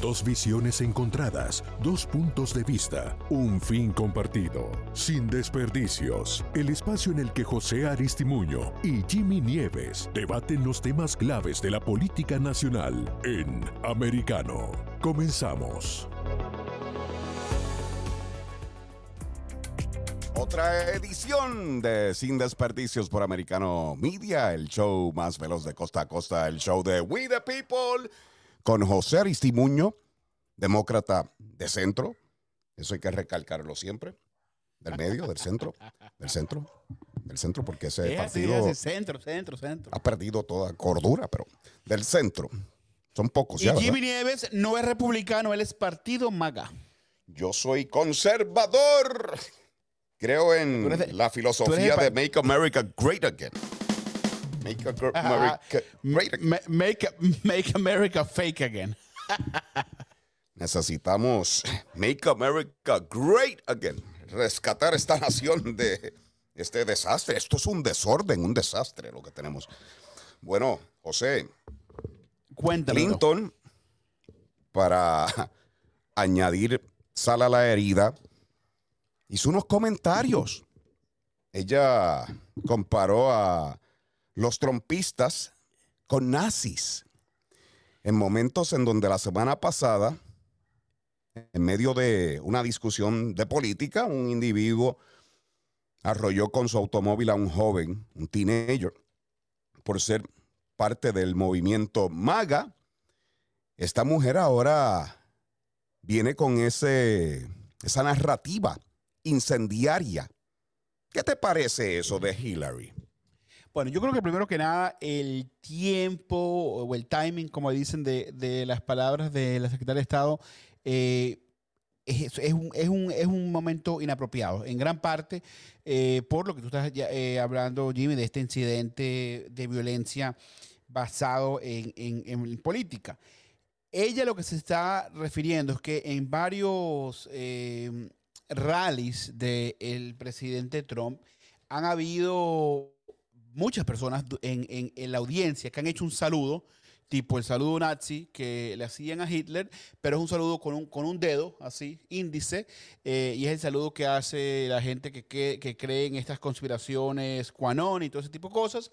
Dos visiones encontradas, dos puntos de vista, un fin compartido. Sin desperdicios, el espacio en el que José Aristimuño y Jimmy Nieves debaten los temas claves de la política nacional en Americano. Comenzamos. Otra edición de Sin Desperdicios por Americano Media, el show más veloz de costa a costa, el show de We the People con José Aristimuño, demócrata de centro. Eso hay que recalcarlo siempre. Del medio, del centro, del centro, del centro, porque ese partido centro, centro, centro. ha perdido toda cordura, pero del centro. Son pocos y ya. Jimmy ¿verdad? Nieves no es republicano, él es partido MAGA. Yo soy conservador. Creo en eres la filosofía de Make America Great Again. Make America Great Again. Ma- Make, make America fake again. Necesitamos Make America Great Again. Rescatar esta nación de este desastre. Esto es un desorden, un desastre lo que tenemos. Bueno, José, Cuéntame. Clinton, para añadir sal a la herida, hizo unos comentarios. Ella comparó a los trompistas con nazis en momentos en donde la semana pasada, en medio de una discusión de política, un individuo arrolló con su automóvil a un joven, un teenager, por ser parte del movimiento MAGA. Esta mujer ahora viene con ese, esa narrativa incendiaria. ¿Qué te parece eso de Hillary? Bueno, yo creo que primero que nada, el tiempo o el timing, como dicen, de, las palabras de la secretaria de Estado, eh, es, un, es, un, es un momento inapropiado, en gran parte eh, por lo que tú estás eh, hablando, Jimmy, de este incidente de violencia basado en, en- en política. Ella lo que se está refiriendo es que en varios eh, rallies del presidente Trump han habido muchas personas en, en- en la audiencia que han hecho un saludo, tipo el saludo nazi que le hacían a Hitler, pero es un saludo con un, con un dedo, así, índice, eh, y es el saludo que hace la gente que, que- que cree en estas conspiraciones, QAnon y todo ese tipo de cosas.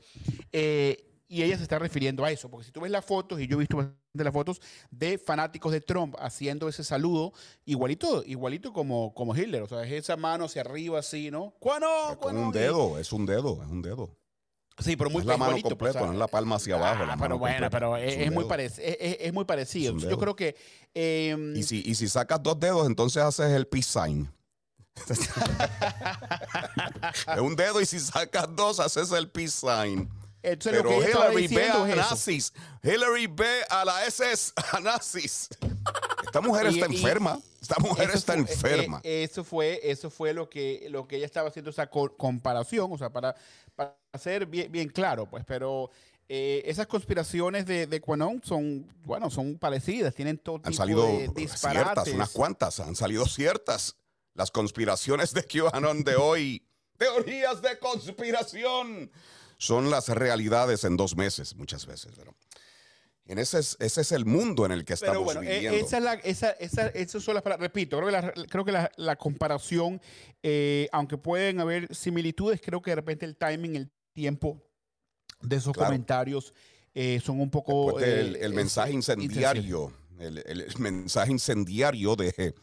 Eh, y ella se está refiriendo a eso, porque si tú ves las fotos, y yo he visto bastante las fotos de fanáticos de Trump haciendo ese saludo, igualito, igualito como, como Hitler, o sea, es esa mano hacia arriba así, ¿no? QAnon, Con un dedo, es un dedo, es un dedo. Sí, pero muy es la mano pues, completa, sea, no es la palma hacia abajo. la Ah, pero bueno, completa. pero es, es muy parec- es, es- muy parecido. Yo creo que eh, Y si, y si sacas dos dedos, entonces haces el peace sign. es un dedo y si sacas dos, haces el peace sign. entonces lo Pero Hillary ve a nazis. Hillary ve a la SS a nazis. Esta mujer Y- está y- enferma. Esta mujer está fue- enferma. eh, eso fue, eso fue lo que, lo que ella estaba haciendo esa co- comparación, o sea, para, para ser bien, bien claro, pues, pero eh, esas conspiraciones de, de QAnon son, bueno, son parecidas, tienen todo Han tipo salido de ciertas, unas cuantas. Han salido ciertas. Las conspiraciones de QAnon de hoy. Teorías de conspiración. Son las realidades en dos meses, muchas veces. Pero en ese, es, ese es el mundo en el que estamos Pero bueno, eh, viviendo. esa es la, esa, esa, esas son las palabras. Repito, creo que la, creo que la, la comparación, eh, aunque pueden haber similitudes, creo que de repente el timing, el tiempo de esos Claro. comentarios eh, son un poco. Eh, el mensaje incendiario, el, el- el mensaje incendiario de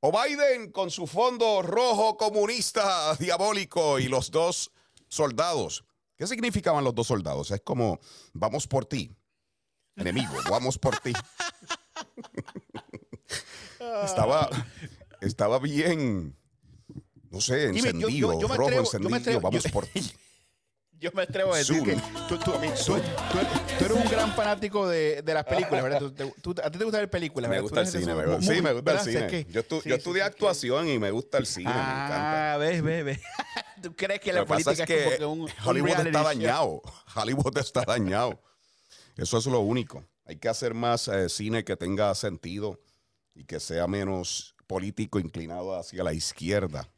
o Biden con su fondo rojo comunista diabólico y los dos soldados. ¿Qué significaban los dos soldados? Es como, vamos por ti, enemigo, vamos por ti. estaba, estaba bien, no sé, Dime, yo- encendido, yo- yo me rojo atrevo- encendido, atrevo- vamos por ti. Yo me atrevo a decir Zoom. que tú, tú- tú- tú eres, un gran fanático de, de las películas, ¿verdad? A ti te gusta ver películas, Me gusta el cine, me gusta, sí, me gusta el cine. que- Yo, estu- sí, yo estudié sí, actuación y me gusta el cine, me encanta. Ah, ves, ves, ves. ¿Tú crees que Lo la que pasa política es es, como que que un, Hollywood está show? dañado. Hollywood está dañado. Eso es lo único. Hay que hacer más eh, cine que tenga sentido y que sea menos político inclinado hacia la izquierda.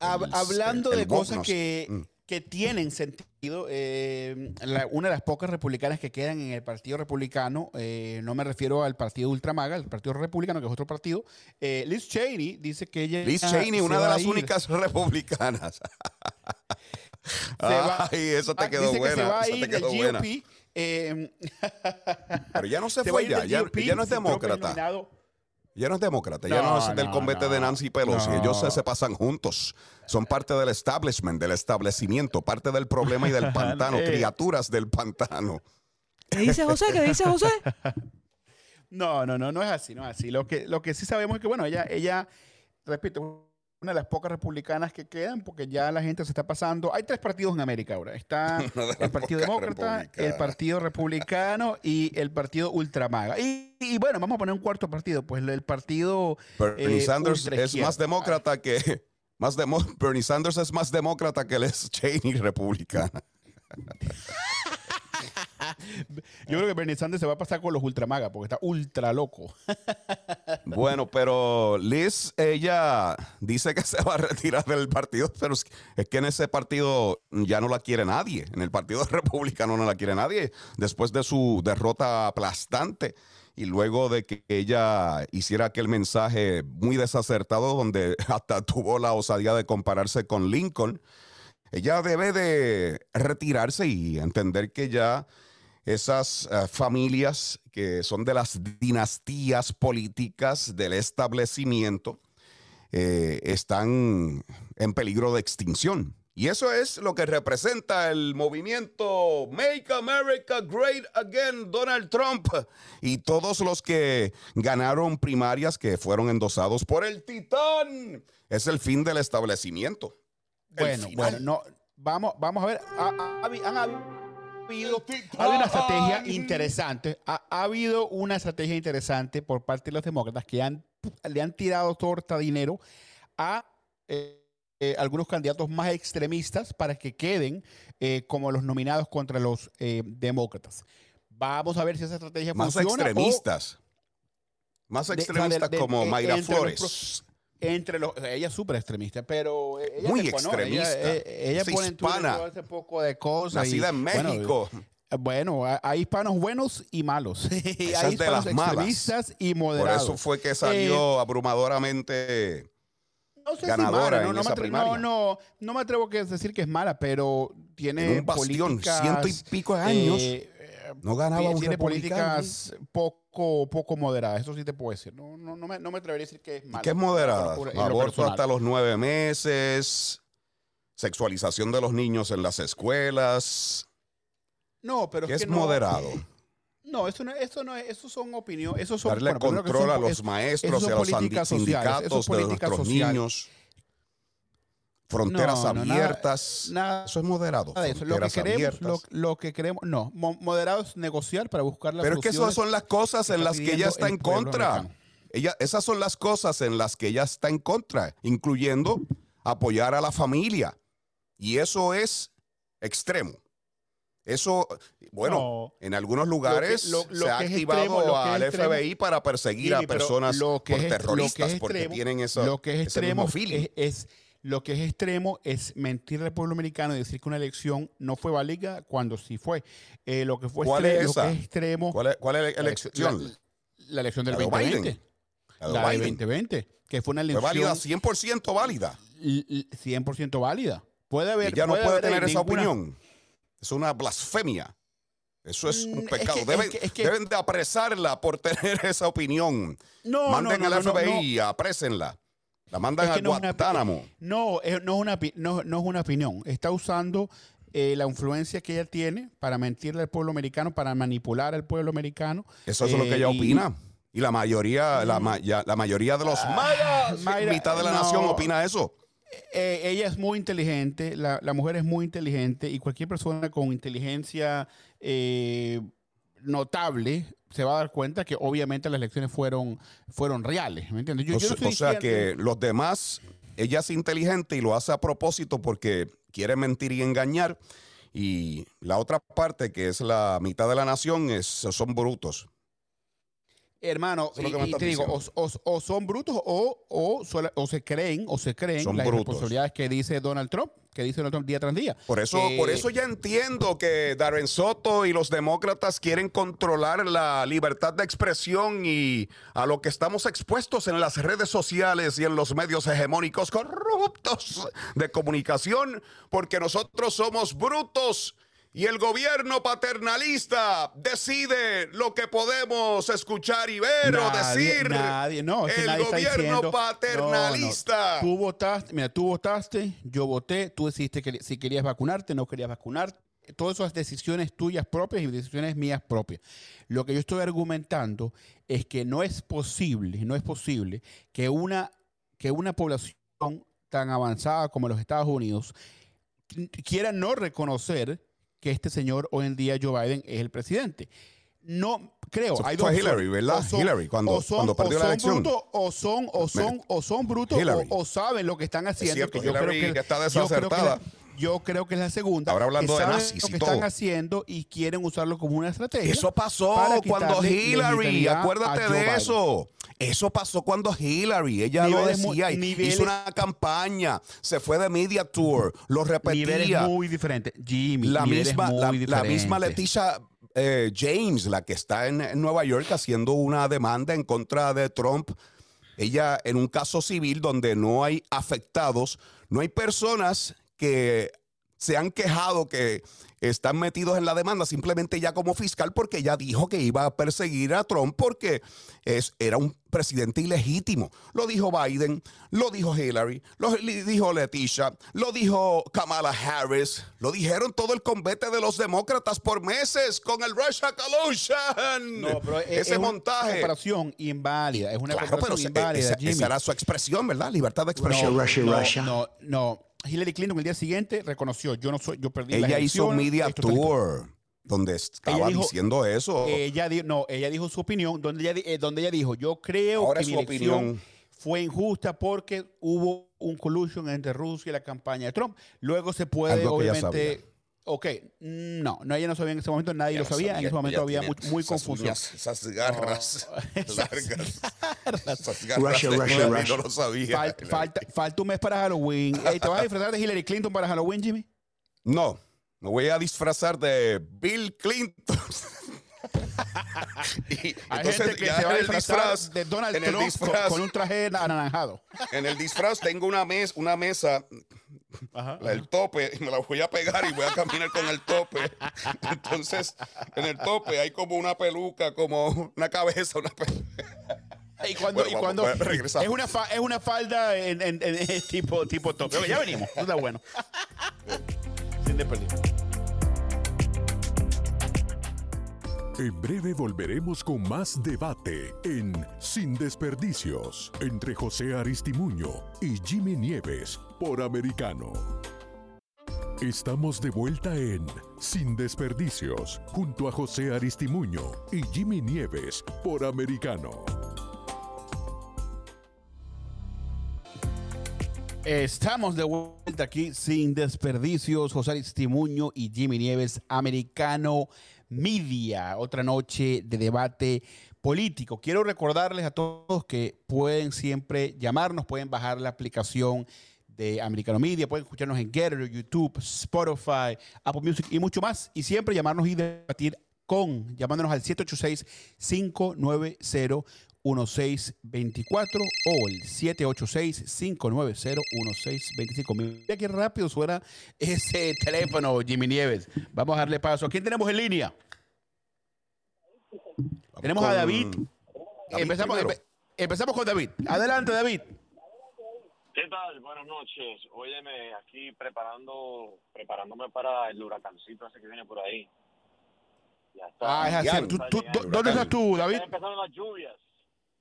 Hab- El- hablando el- de cosas que Mm. que tienen sentido. Eh, la- una de las pocas republicanas que quedan en el Partido Republicano, eh, no me refiero al Partido Ultramaga, el Partido Republicano, que es otro partido. eh, Liz Cheney dice que ella. Liz Cheney, una de las únicas republicanas. Ay, eso te quedó dice que se va buena. a ir del buena. GOP. Eh, Pero ya no se fue ya. Ya, no es demócrata. Ya no es demócrata, ya no, No, es del no, convete de no, Nancy Pelosi. no. Ellos se, se pasan juntos. Son parte del establishment, del establecimiento, parte del problema y del pantano, Eh. criaturas del pantano. ¿Qué dice José? ¿Qué dice José? No, no, no, no es así, no es así. Lo que, lo que sí sabemos es que, bueno, ella, ella, repito, una de las pocas republicanas que quedan, porque ya la gente se está pasando. Hay tres partidos en América ahora. Está el Partido Demócrata, el. Partido Republicano y el Partido Ultramaga. Y, y bueno, vamos a poner un cuarto partido, pues el Partido Bernie eh, Sanders es más demócrata que. Más demo- Bernie Sanders es más demócrata que Liz Cheney republicana. Yo creo que Bernie Sanders se va a pasar con los Ultramaga, porque está ultra loco. Bueno, pero Liz, ella dice que se va a retirar del partido, pero es que en ese partido ya no la quiere nadie. En el partido republicano no la quiere nadie. Después de su derrota aplastante y luego de que ella hiciera aquel mensaje muy desacertado donde hasta tuvo la osadía de compararse con Lincoln, ella debe de retirarse y entender que ya esas eh, familias que son de las dinastías políticas del establecimiento eh, están en peligro de extinción. Y eso es lo que representa el movimiento Make America Great Again, Donald Trump, y todos los que ganaron primarias que fueron endosados por el titán. Es el fin del establecimiento. Bueno, bueno, no, vamos, vamos a ver. Habi- han habido, ha habido una estrategia interesante. Ha, ha habido una estrategia interesante por parte de los demócratas que han, le han tirado torta dinero a eh, eh, algunos candidatos más extremistas para que queden eh, como los nominados contra los eh, demócratas. Vamos a ver si esa estrategia Más funciona. extremistas. Más de- o sea, extremistas de- de- como eh, Mayra los Flores. Entre los ella es súper extremista pero ella Muy extremista. ella, eh, ella Es pone en hispana. todo ese poco de cosas Nacida y, en México. eh, Bueno, ha- hay hispanos buenos y malos. Esa hay es de las malas. y Por moderados. eso fue que salió abrumadoramente. no sé si ganadora mala, en no, no me esa primaria. no, no, no me atrevo a decir que es mala, pero tiene En un bastión, ciento y pico de años. eh, eh, no ganaba tiene un tiene políticas poco, poco moderadas, eso sí te puedo decir. No, no, no, me, no me atrevería a decir que es mala. ¿Qué es moderada? Aborto hasta los nueve meses. Sexualización de los niños en las escuelas. No, pero ¿Qué es es que no- moderado? No, eso no, eso no es, eso son opiniones, eso son Darle bueno, control son- a los es- maestros y a los políticas sindi- sociales, es sindicatos de nuestros social. niños. Fronteras No, no, nada- abiertas. nada eso es moderado. nada de eso. Lo que queremos, lo, que queremos, no, mo- moderado es negociar para buscar la Pero es que esas son las cosas en las que ella está en contra. Ella, esas son las cosas en las que ella está en contra, incluyendo apoyar a la familia. Y eso es extremo. Eso, bueno, No. en algunos lugares Lo que- lo- lo se ha activado extremo, al extremo- FBI para perseguir a personas lo que por es- lo que es terroristas porque extremo- tienen eso, lo que extremo es, es- lo que es extremo es mentirle al pueblo americano y decir que una elección no fue válida cuando sí fue. Eh, lo que fue ¿Cuál extre- es lo esa? que es extremo ¿Cuál es, cuál es la elección? La, la elección del La de 2020. Biden. La La de Biden. 2020, que fue una Fue elección válida, 100% válida. l- l- 100% válida. Puede haber Ella no puede tener esa ninguna- opinión. Es una blasfemia. Eso es Mm, un es pecado. que- deben, es que- es que- deben de apresarla por tener esa opinión. No, Manden no, no, al FBI, aprésenla. La mandan Es que a no es una- Guantánamo. No, es- no, es una, no, no es una opinión. Está usando eh, la influencia que ella tiene para mentirle al pueblo americano, para manipular al pueblo americano. Eso es lo que ella Eh, y- opina. Y la mayoría, la, ma- ya- la mayoría de los mayas, Mayra, mitad de la no. nación opina eso. Eh, ella es muy inteligente, la, la mujer es muy inteligente y cualquier persona con inteligencia notable se va a dar cuenta que obviamente las elecciones fueron, fueron reales. ¿Me entiendes? Yo- o yo no sea- o sea que los demás, ella es inteligente y lo hace a propósito porque quiere mentir y engañar. Y la otra parte, que es la mitad de la nación, es, son brutos. Hermano, Eso es lo y, que me y estás te digo, o, diciendo. o- o son brutos o, o, se creen o se creen Son las brutos. responsabilidades que dice Donald Trump, que dice Donald Trump día tras día. Por eso, Eh, por eso ya entiendo que Darren Soto y los demócratas quieren controlar la libertad de expresión y a lo que estamos expuestos en las redes sociales y en los medios hegemónicos corruptos de comunicación, porque nosotros somos brutos. Y el gobierno paternalista decide lo que podemos escuchar y ver o decir. Nadie, no, es que el nadie está gobierno diciendo, paternalista. no, no. Tú votaste, mira, tú votaste, yo voté, tú decidiste que si querías vacunarte, no querías vacunarte. Todas esas decisiones tuyas propias y decisiones mías propias. Lo que yo estoy argumentando es que no es posible, no es posible que una, que una población tan avanzada como los Estados Unidos qu- quiera no reconocer que este señor hoy en día Joe Biden es el presidente. No creo. Eso hay fue dos Hillary. ¿verdad? Son- Hillary, cuando- son- cuando perdió la elección. brutos, o son, o son, o son brutos, o, o saben lo que están haciendo. cierto, que yo Hillary creo que, está yo creo que desacertada. la- Yo creo que es la segunda. Ahora hablando que de saben nazis lo y que todo. están haciendo y quieren usarlo como una estrategia. Eso pasó para cuando Hillary, acuérdate de eso. Eso pasó cuando Hillary, ella lo Niveles decía, y niveles- hizo una campaña, se fue de media tour, lo repetía. muy diferentes. Jimmy, La misma, muy la, la diferentes. misma Leticia eh, James, la que está en, en Nueva York haciendo una demanda en contra de Trump, ella en un caso civil donde no hay afectados, no hay personas que se han quejado que están metidos en la demanda simplemente ya como fiscal porque ella dijo que iba a perseguir a Trump porque es, era un presidente ilegítimo. Lo dijo Biden, lo dijo Hillary, lo dijo Leticia, lo dijo Kamala Harris, lo dijeron todo el convete de los demócratas por meses con el Russia Collusion. No, pero es, Ese es una montaje. operación inválida. Es una Claro, pero inválida, esa, Jimmy. esa era su expresión, ¿verdad? Libertad de expresión. Russia, no, No, no. Hillary Clinton el día siguiente reconoció, yo no soy, yo perdí Ella hizo un elecciones, media tour donde estaba dijo- diciendo eso. Ella no, ella dijo su opinión, donde ella, eh, donde ella dijo, yo creo Ahora que mi elección opinión. fue injusta porque hubo un collusion entre Rusia y la campaña de Trump. Luego se puede, obviamente... Ok, no, no, ella no sabía en ese momento, nadie lo sabía, en ese momento había muy, muy confusión. Esas garras largas. Esas garras Russia, de Russia, Russia. No lo sabía. Falta, falta, falta un mes para Halloween. ¿Te vas a disfrazar de Hillary Clinton para Halloween, Jimmy? No, me voy a disfrazar de Bill Clinton. Y Hay entonces, gente que ya se va a en el disfrazar disfraz- de Donald Trump con, disfraz- con un traje anaranjado. En el disfraz tengo una, mes, una mesa, Ajá. la del tope, y me la voy a pegar y voy a caminar con el tope. Entonces, en el tope hay como una peluca, como una cabeza, una peluca. Y cuando, Bueno, y cuando es una fa- es una falda en, en- en- en tipo tipo top. Pero ya venimos, está bueno. Sin desperdicio. En breve volveremos con más debate en Sin Desperdicios entre José Aristimuño y Jimmy Nieves por Americano. Estamos de vuelta en Sin Desperdicios junto a José Aristimuño y Jimmy Nieves por Americano. Estamos de vuelta aquí sin desperdicios. José Aristimuño y Jimmy Nieves, Americano Media. Otra noche de debate político. Quiero recordarles a todos que pueden siempre llamarnos, pueden bajar la aplicación de Americano Media, pueden escucharnos en Getter, YouTube, Spotify, Apple Music y mucho más. Y siempre llamarnos y debatir con, llamándonos al 786-590. 1624 o el 786-590-1625. Mira qué rápido suena ese teléfono, Jimmy Nieves. Vamos a darle paso. ¿A quién tenemos en línea? Tenemos a David. David empezamos, empe- empezamos con David. Adelante, David. ¿Qué tal? Buenas noches. Óyeme, aquí preparando, preparándome para el huracancito ese que viene por ahí. Ya está. Ah, es así. Ya, ¿Tú- está tú- llegando. tú- ¿Dónde estás tú, David? Ya empezaron las lluvias.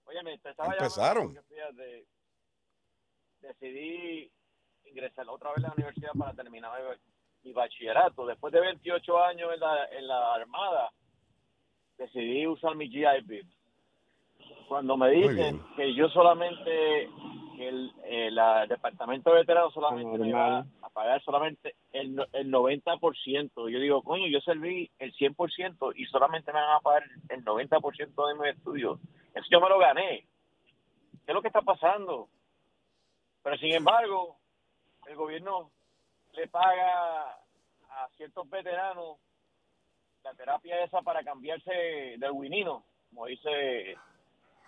Óyeme, te estaba Empezaron. fíjate, decidí ingresar otra vez a la universidad para terminar mi, mi bachillerato. Después de 28 años en la, en la Armada, decidí usar mi GI Bill. Cuando me dicen que yo solamente, que el, el, ah, departamento de veteranos solamente me va a pagar solamente el, el 90%, yo digo, coño, yo serví el 100% y solamente me van a pagar el 90% de mis estudios. Eso yo me lo gané. ¿Qué es lo que está pasando? Pero sin embargo, el gobierno le paga a ciertos veteranos la terapia esa para cambiarse del winino, como dice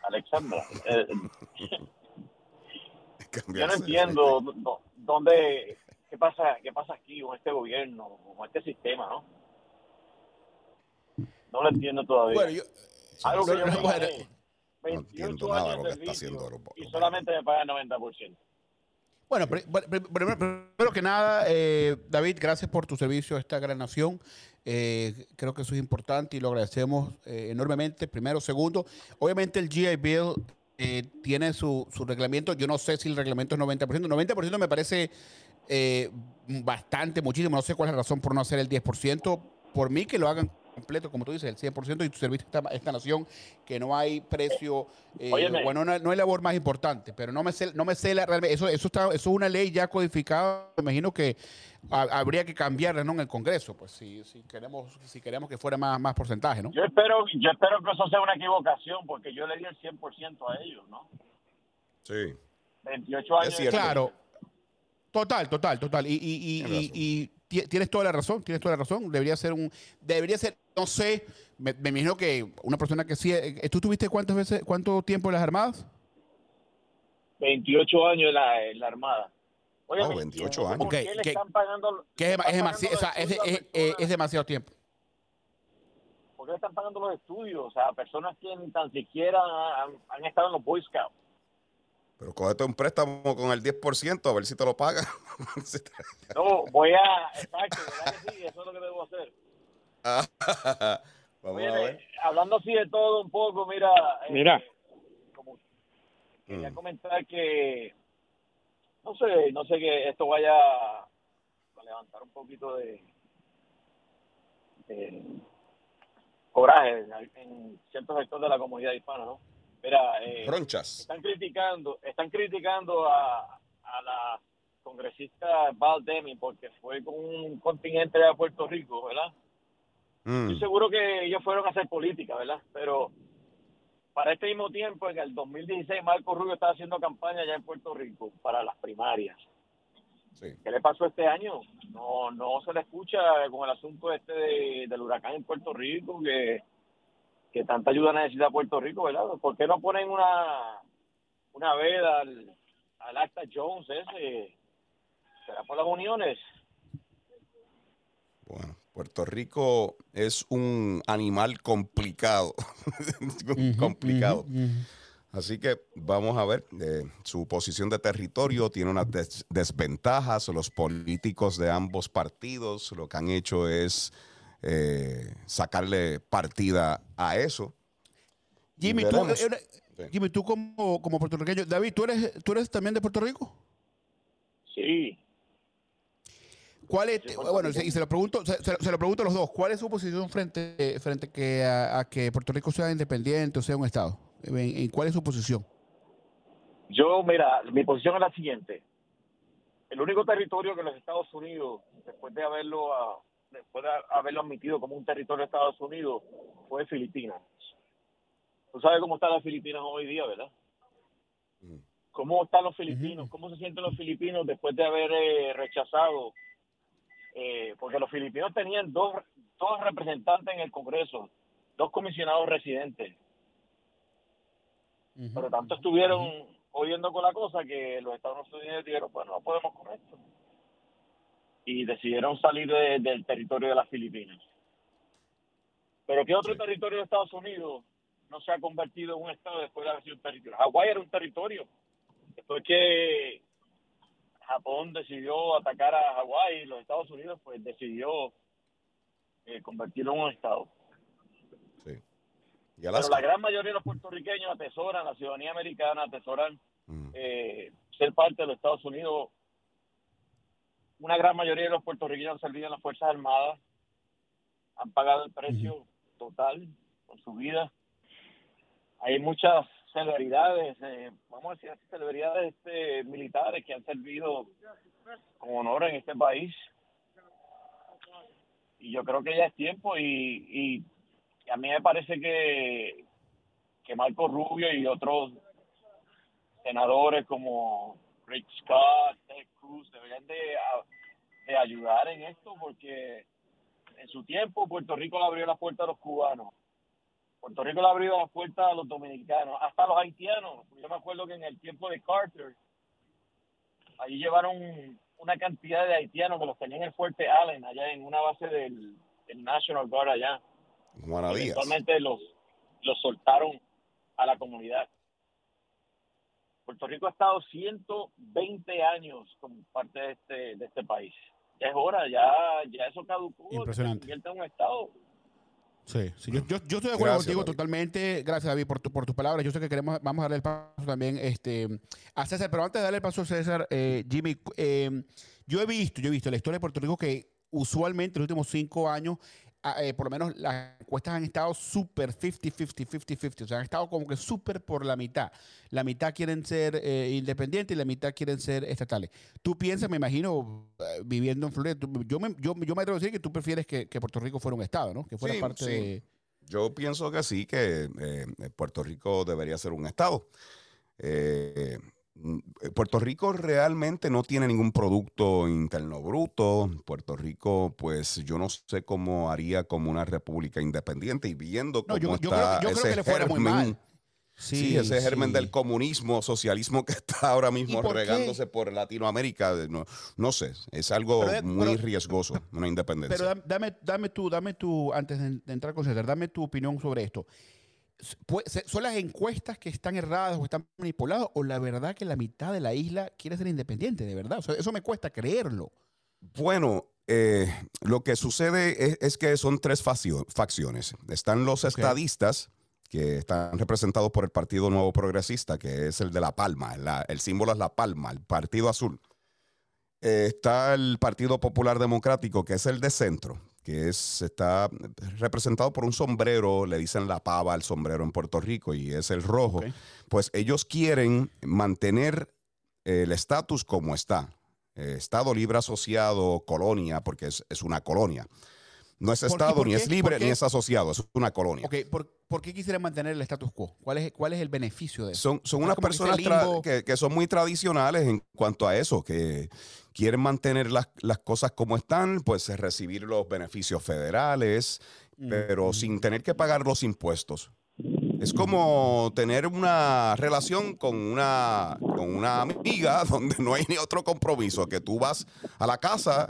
Alexandra. Eh, yo no entiendo dó- dónde, qué pasa, qué pasa aquí con este gobierno, con este sistema, ¿no? No lo entiendo todavía. Bueno, yo, Algo que yo no, me no, bueno, gané, No 28 entiendo nada lo de que está haciendo los- y solamente me pagan 90%. Bueno, pri- pri- pri- primero, primero que nada, eh, David, gracias por tu servicio a esta gran nación. Eh, creo que eso es importante y lo agradecemos eh, enormemente. Primero, segundo, obviamente el GI Bill eh, tiene su, su reglamento. Yo no sé si el reglamento es 90%. 90% me parece eh, bastante, muchísimo. No sé cuál es la razón por no hacer el 10%. Por mí que lo hagan completo, como tú dices, el 100% y tu servicio a esta, esta nación, que no hay precio, eh, bueno, no, no hay labor más importante, pero no me sé, no me sé la, realmente, eso, eso, está, eso es una ley ya codificada, me imagino que ha- habría que cambiarla ¿no? en el Congreso, pues si, si queremos si queremos que fuera más, más porcentaje, ¿no? Yo espero, yo espero que eso sea una equivocación, porque yo le di el 100% a ellos, ¿no? Sí. 28 años. Es cierto. Claro. Total, total, total. Y, y, y, Tienes y- y ti- tienes toda la razón, tienes toda la razón. Debería ser un, debería ser, no sé, me, me imagino que una persona que sí, eh, ¿tú tuviste cuántas veces, cuánto tiempo en las Armadas? 28 años en la, en la Armada. Oye, Oh, 28 ¿por años. qué Ok, le que- están pagando, es, le dema- están es, pagando demasi- o sea, es, es- personas- es demasiado tiempo. ¿Por qué le están pagando los estudios? O sea, personas que ni tan siquiera han, han estado en los Boy Scouts. Pero cógete un préstamo con el 10% a ver si te lo pagan. No, voy a... Exacto, ¿verdad que sí? Eso es lo que debo hacer. Vamos Oye, a ver. hablando así de todo un poco, mira... eh, Mira. como quería Mm. comentar que... No sé, no sé que esto vaya a levantar un poquito de... de coraje en, en ciertos sectores de la comunidad hispana, ¿no? Mira, eh, Ronchas. están criticando, están criticando a, a la congresista Val Deming porque fue con un contingente de Puerto Rico, ¿verdad? Mm. Estoy seguro que ellos fueron a hacer política, ¿verdad? Pero para este mismo tiempo, en el 2016, Marco Rubio estaba haciendo campaña allá en Puerto Rico para las primarias. Sí. ¿Qué le pasó este año? No no se le escucha con el asunto este de- del huracán en Puerto Rico, que, que tanta ayuda necesita Puerto Rico, ¿verdad? ¿Por qué no ponen una, una veda al, al acta Jones ese? ¿Será por las uniones? Puerto Rico es un animal complicado. complicado. Así que vamos a ver, eh, su posición de territorio tiene unas des- desventajas. Los políticos de ambos partidos lo que han hecho es eh, sacarle partida a eso. Jimmy, tú, eh. Jimmy, tú como, como puertorriqueño, David, ¿tú eres, ¿tú eres también de Puerto Rico? Sí. ¿Cuál es, bueno, y se lo pregunto, se, lo pregunto a los dos, ¿cuál es su posición frente, frente que a, a que Puerto Rico sea independiente o sea un estado? ¿En, en cuál es su posición? Yo, mira, mi posición es la siguiente. El único territorio que los Estados Unidos, después de haberlo ah, después de haberlo admitido como un territorio de Estados Unidos, fue Filipinas. Tú sabes cómo están las Filipinas hoy día, ¿verdad? Ujú. ¿Cómo están los filipinos? ¿Cómo se sienten los filipinos después de haber eh, rechazado? Eh, porque los filipinos tenían dos, dos representantes en el Congreso, dos comisionados residentes pero tanto estuvieron oyendo con la cosa que los Estados Unidos dijeron, bueno, no podemos con esto. Y decidieron salir de- del territorio de las Filipinas. Pero ¿qué otro Sí. territorio de Estados Unidos no se ha convertido en un estado después de haber sido un territorio? Hawái era un territorio. Después que Japón decidió atacar a Hawái, los Estados Unidos pues decidió eh, convertirlo en un estado. Sí. Y Pero la gran mayoría de los puertorriqueños atesoran la ciudadanía americana, atesoran Mm. eh, ser parte de los Estados Unidos. Una gran mayoría de los puertorriqueños han servido en las Fuerzas Armadas, han pagado el precio total con su vida. Hay muchas celebridades, eh, vamos a decir así, celebridades este, militares que han servido con honor en este país. Y yo creo que ya es tiempo y, y a mí me parece que que Marco Rubio y otros senadores como Rick Scott, Ted Cruz deberían de, de ayudar en esto porque en su tiempo Puerto Rico le abrió la puerta a los cubanos. Puerto Rico le abrió la puerta a los dominicanos, hasta a los haitianos. Yo me acuerdo que en el tiempo de Carter, allí llevaron una cantidad de haitianos que los tenían en el fuerte Allen, allá en una base del, del National Guard allá. Eventualmente los, los soltaron a la comunidad. Puerto Rico ha estado 120 años como parte de este, de este país. Ya es hora, ya, ya eso caducó. Impresionante. Se convierte en un Estado. Sí, sí, yo, yo, yo estoy de acuerdo Gracias, contigo David. totalmente. Gracias, David, por, tu- por tus palabras. Yo sé que queremos, vamos a darle el paso también este, a César, pero antes de darle el paso a César, eh, Jimmy, eh, yo he visto, yo he visto la historia de Puerto Rico que usualmente en los últimos cinco años, eh, por lo menos las encuestas han estado súper 50-50, 50-50, o sea, han estado como que súper por la mitad. La mitad quieren ser eh, independientes y la mitad quieren ser estatales. Tú piensas, me imagino, eh, viviendo en Florida, tú- yo, me, yo, yo me atrevo a decir que tú prefieres que, que Puerto Rico fuera un estado, ¿no? Que fuera Sí, parte sí. de... Yo pienso que sí, que Puerto Rico debería ser un estado. Eh, Puerto Rico realmente no tiene ningún producto interno bruto. Puerto Rico, pues yo no sé cómo haría como una república independiente y viendo No, cómo yo, yo está creo, yo creo ese que le fuera muy germen, mal. Sí, ese germen sí. del comunismo, socialismo que está ahora mismo por qué? regándose por Latinoamérica. No, no sé, es algo Pero muy pero- riesgoso, una independencia. Pero dam- dame, dame tú, dame tú, antes de, de entrar con César, dame tu opinión sobre esto. ¿Son las encuestas que están erradas o están manipuladas o la verdad que la mitad de la isla quiere ser independiente, de verdad? O sea, eso me cuesta creerlo. Bueno, eh, lo que sucede es, es que son tres facio- facciones. Están los estadistas, que están representados por el Partido Nuevo Progresista, que es el de la palma. la- el símbolo es la palma, el Partido Azul. Eh, está el Partido Popular Democrático, que es el de centro, que es, está representado por un sombrero, le dicen la pava al sombrero en Puerto Rico, y es el rojo. Pues ellos quieren mantener el estatus como está. Eh, Estado libre asociado, colonia, porque es, es una colonia. No es. Estado, ¿Por ni es libre, ni es asociado, es una colonia. Ok, ¿por, por qué quisiera mantener el status quo? ¿Cuál es, cuál es el beneficio de eso? Son, son unas personas que, que son muy tradicionales en cuanto a eso, que quieren mantener las, las cosas como están, pues recibir los beneficios federales, Mm, pero sin tener que pagar los impuestos. Es como tener una relación con una, con una amiga donde no hay ni otro compromiso, que tú vas a la casa,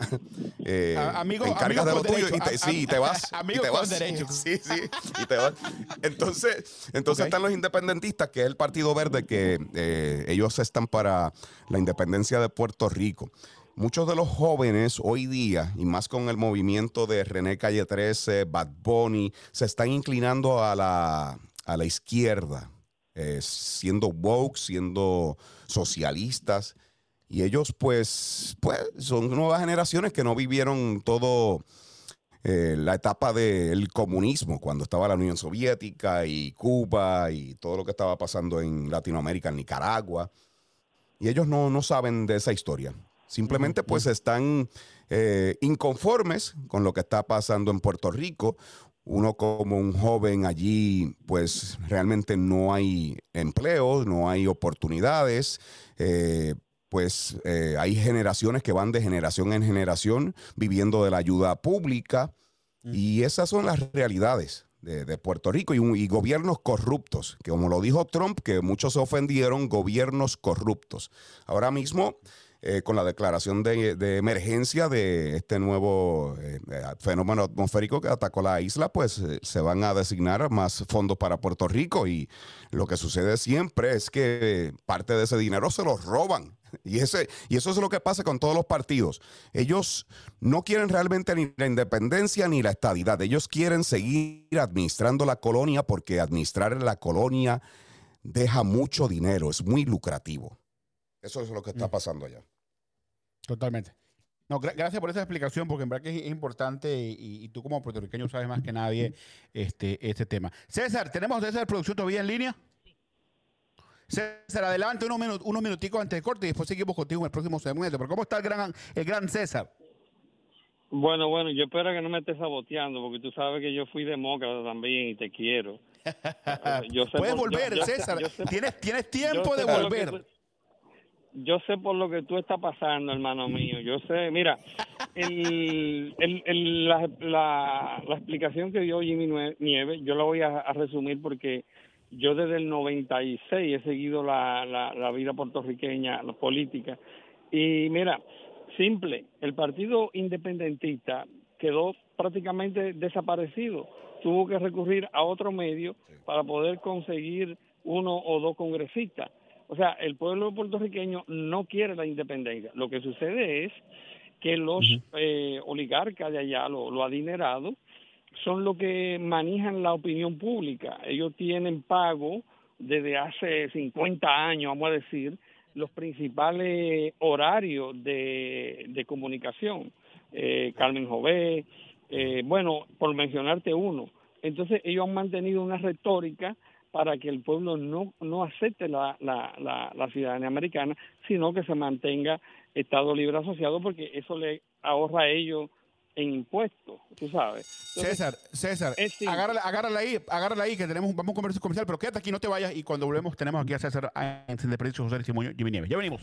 eh, A- amigo- te encargas amigo de lo tuyo y te, derecho. sí, y te vas. y te con vas. derecho. Sí, sí, y te vas. Entonces, entonces están los independentistas, que es el Partido Verde, que eh, ellos están para la independencia de Puerto Rico. Muchos de los jóvenes hoy día, y más con el movimiento de René Calle 13, Bad Bunny, se están inclinando a la, a la izquierda, eh, siendo woke, siendo socialistas. Y ellos, pues, pues, son nuevas generaciones que no vivieron todo eh, la etapa del comunismo, cuando estaba la Unión Soviética y Cuba y todo lo que estaba pasando en Latinoamérica, en Nicaragua. Y ellos no, no saben de esa historia. Simplemente pues están eh, inconformes con lo que está pasando en Puerto Rico. Uno como un joven allí, pues realmente no hay empleo, no hay oportunidades. eh, pues eh, hay generaciones que van de generación en generación viviendo de la ayuda pública. Y esas son las realidades de, de Puerto Rico y, un- y gobiernos corruptos, que como lo dijo Trump, que muchos se ofendieron, gobiernos corruptos. Ahora mismo, eh, con la declaración de, de emergencia de este nuevo eh, eh, fenómeno atmosférico que atacó la isla, pues eh, se van a designar más fondos para Puerto Rico y lo que sucede siempre es que parte de ese dinero se los roban. Y, ese, y eso es lo que pasa con todos los partidos. Ellos no quieren realmente ni la independencia ni la estadidad. Ellos quieren seguir administrando la colonia porque administrar la colonia deja mucho dinero, es muy lucrativo. Eso es lo que está Mm. pasando allá. Totalmente. No, gra- gracias por esa explicación, porque en verdad que es, importante y, y tú como puertorriqueño sabes más que nadie este, este tema. César, ¿tenemos César Producción todavía en línea? César, adelante unos, minu- unos minuticos antes de corte y después seguimos contigo en el próximo segmento. Pero ¿cómo está el gran, el gran César? Bueno, bueno, yo espero que no me estés saboteando, porque tú sabes que yo fui demócrata también y te quiero. Yo sé Puedes por- volver, yo César. yo sé- tienes, tienes tiempo de volver. Yo sé por lo que tú estás pasando, hermano mío. Yo sé, mira, el, el- el- la, la- la explicación que dio Jimmy Nieves, yo la voy a, a resumir porque yo desde el 96 he seguido la, la, la vida puertorriqueña, la política. Y mira, simple, el partido independentista quedó prácticamente desaparecido. Tuvo que recurrir a otro medio para poder conseguir uno o dos congresistas. O sea, el pueblo puertorriqueño no quiere la independencia. Lo que sucede es que los eh, oligarcas de allá, los lo adinerados, son los que manejan la opinión pública. Ellos tienen pago desde hace 50 años, vamos a decir, los principales horarios de, de comunicación. Eh, Carmen Jové, eh, bueno, por mencionarte uno. Entonces ellos han mantenido una retórica para que el pueblo no, no acepte la, la, la, la ciudadanía americana, sino que se mantenga Estado Libre Asociado, porque eso le ahorra a ellos en impuestos, tú sabes. Entonces, César, César, es agárrala, agárrala ahí, agárrala ahí, que tenemos, vamos a un comercio comercial, pero quédate aquí, no te vayas, y cuando volvemos tenemos aquí a César en Sin Desperdicio, José Testimonio, Jimmy Nieves. Ya venimos.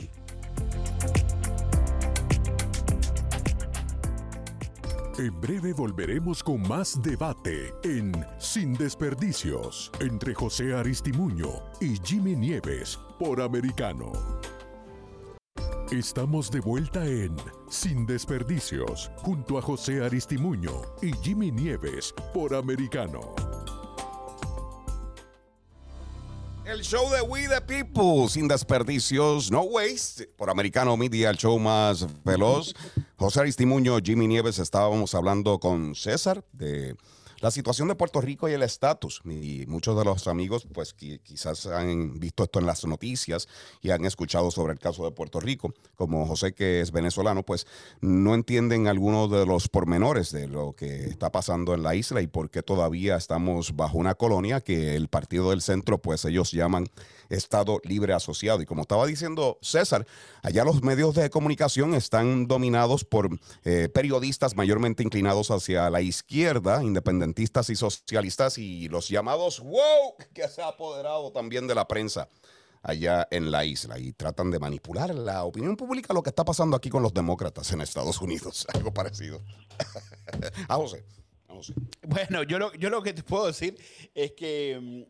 En breve volveremos con más debate en Sin Desperdicios entre José Aristimuño y Jimmy Nieves por Americano. Estamos de vuelta en Sin Desperdicios junto a José Aristimuño y Jimmy Nieves por Americano. El show de We the People, sin desperdicios, no waste, por Americano Media, el show más veloz. José Aristimuño, Jimmy Nieves, estábamos hablando con César de la situación de Puerto Rico y el estatus. Y muchos de los amigos, pues qui- quizás han visto esto en las noticias y han escuchado sobre el caso de Puerto Rico. Como José, que es venezolano, pues no entienden algunos de los pormenores de lo que está pasando en la isla y por qué todavía estamos bajo una colonia que el Partido del Centro, pues ellos llaman Estado Libre Asociado. Y como estaba diciendo César, allá los medios de comunicación están dominados por eh, periodistas mayormente inclinados hacia la izquierda, y socialistas, y los llamados woke, que se ha apoderado también de la prensa allá en la isla y tratan de manipular la opinión pública, lo que está pasando aquí con los demócratas en Estados Unidos, algo parecido. a José. a José. Bueno, yo lo, yo lo que te puedo decir es que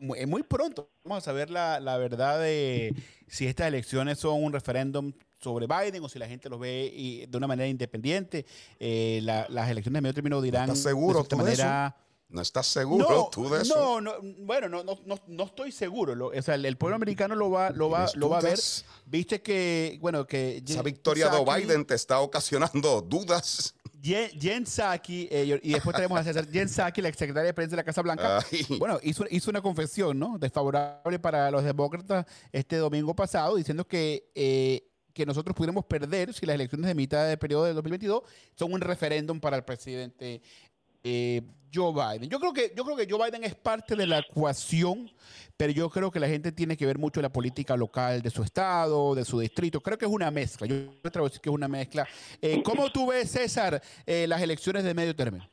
mm, mu- es muy pronto vamos a saber la, la verdad de si estas elecciones son un referéndum sobre Biden o si la gente lo ve y- de una manera independiente. Eh, la- las elecciones de medio término dirán estás seguro de de eso? manera... ¿No estás seguro tú de eso? no, no, bueno, no, no, no, no estoy seguro. Lo- o sea, el, el pueblo americano lo va, lo va, ¿Tienes lo va a ver. Viste que, bueno, que Esa victoria de Psaki- Biden te está ocasionando dudas. Jen, Jen Psaki, eh, y después tenemos a César, Jen Psaki, la exsecretaria de prensa de la Casa Blanca, Ay. bueno, hizo, hizo una confesión, ¿no? Desfavorable para los demócratas este domingo pasado, diciendo que, eh, que nosotros pudiéramos perder si las elecciones de mitad del periodo del 2022 son un referéndum para el presidente eh, Joe Biden. Yo creo, que, yo creo que Joe Biden es parte de la ecuación, pero yo creo que la gente tiene que ver mucho la política local de su estado, de su distrito. Creo que es una mezcla. Yo me atrevo a decir que es una mezcla. Eh, ¿Cómo tú ves, César, eh, las elecciones de medio término?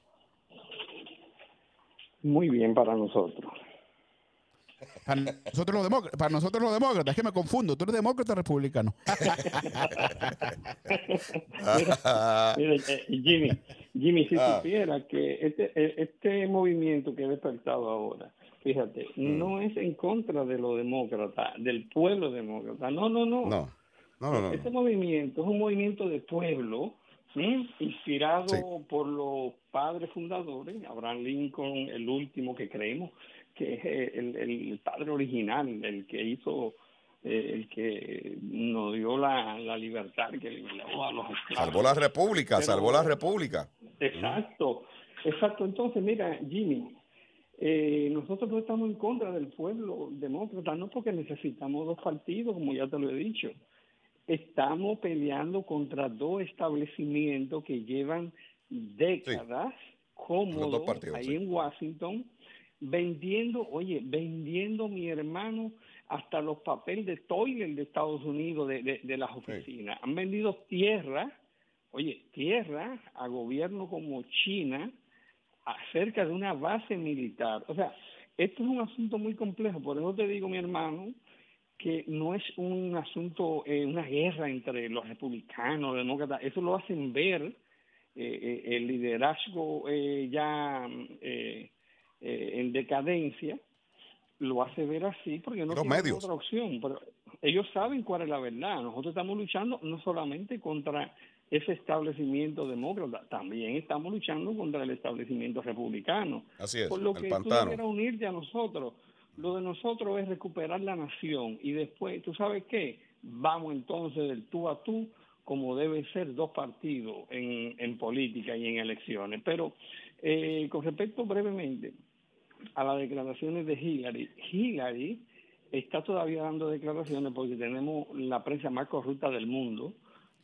Muy bien para nosotros. Para nosotros los demócratas, para nosotros los demócratas, es que me confundo. ¿Tú eres demócrata republicano? Mira, eh, Jimmy, Jimmy, si Ah. supiera que este, eh, este movimiento que he despertado ahora, fíjate, Mm. no es en contra de los demócratas, del pueblo demócrata. No, no, no. No, no, no, no. Este movimiento es un movimiento de pueblo ¿sí? inspirado Sí. por los padres fundadores, Abraham Lincoln, el último que creemos que es eh, el, el padre original, el que hizo, eh, el que nos dio la, la libertad, que liberó a los esclavos. Salvó la república, Pero- salvó la república. Exacto, exacto. Entonces, mira, Jimmy, eh, nosotros no estamos en contra del pueblo demócrata, no porque necesitamos dos partidos, como ya te lo he dicho. Estamos peleando contra dos establecimientos que llevan décadas cómodos partidos, ahí sí. en Washington, vendiendo, oye, vendiendo mi hermano hasta los papeles de toilet de Estados Unidos, de, de, de las oficinas. Han vendido tierra oye, tierra a gobierno como China acerca de una base militar. O sea, esto es un asunto muy complejo, por eso te digo, mi hermano, que no es un asunto, eh, una guerra entre los republicanos, los demócratas, eso lo hacen ver eh, eh, el liderazgo eh, ya eh, en decadencia, lo hace ver así porque no medios. otra opción. Pero ellos saben cuál es la verdad. Nosotros estamos luchando no solamente contra ese establecimiento demócrata, también estamos luchando contra el establecimiento republicano. Así es, Por lo que pantano. tú debieras unirte a nosotros. Lo de nosotros es recuperar la nación y después, ¿tú sabes qué? Vamos entonces del tú a tú como debe ser dos partidos en, en política y en elecciones. Pero eh, con respecto brevemente a las declaraciones de Hillary, Hillary está todavía dando declaraciones porque tenemos la prensa más corrupta del mundo.